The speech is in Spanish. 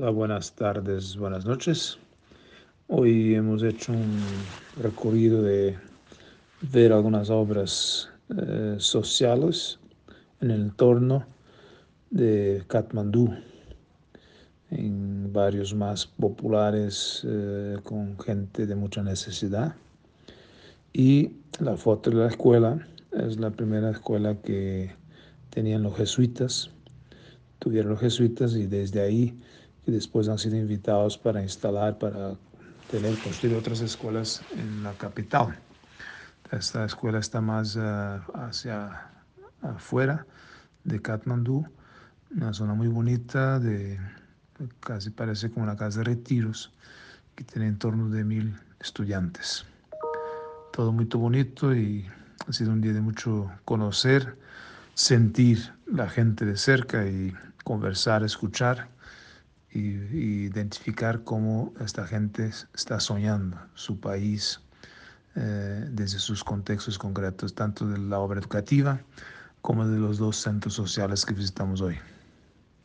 Buenas tardes, buenas noches. Hoy hemos hecho un recorrido de ver algunas obras eh, sociales en el entorno de Katmandú, en barrios más populares eh, con gente de mucha necesidad. Y la foto de la escuela es la primera escuela que tenían los jesuitas, tuvieron los jesuitas y desde ahí que después han sido invitados para instalar, para tener, construir otras escuelas en la capital. Esta escuela está más uh, hacia afuera de Katmandú, una zona muy bonita, de, casi parece como una casa de retiros, que tiene en torno de mil estudiantes. Todo muy bonito y ha sido un día de mucho conocer, sentir la gente de cerca y conversar, escuchar y, identificar cómo esta gente está soñando su país eh, desde sus contextos concretos, tanto de la obra educativa como de los dos centros sociales que visitamos hoy.